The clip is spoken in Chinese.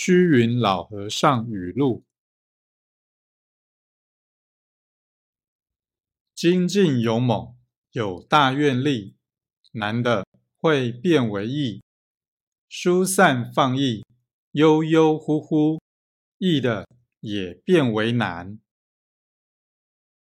虚云老和尚语录。精进勇猛有大愿力难的会变为易疏散放逸悠悠忽忽易的也变为难。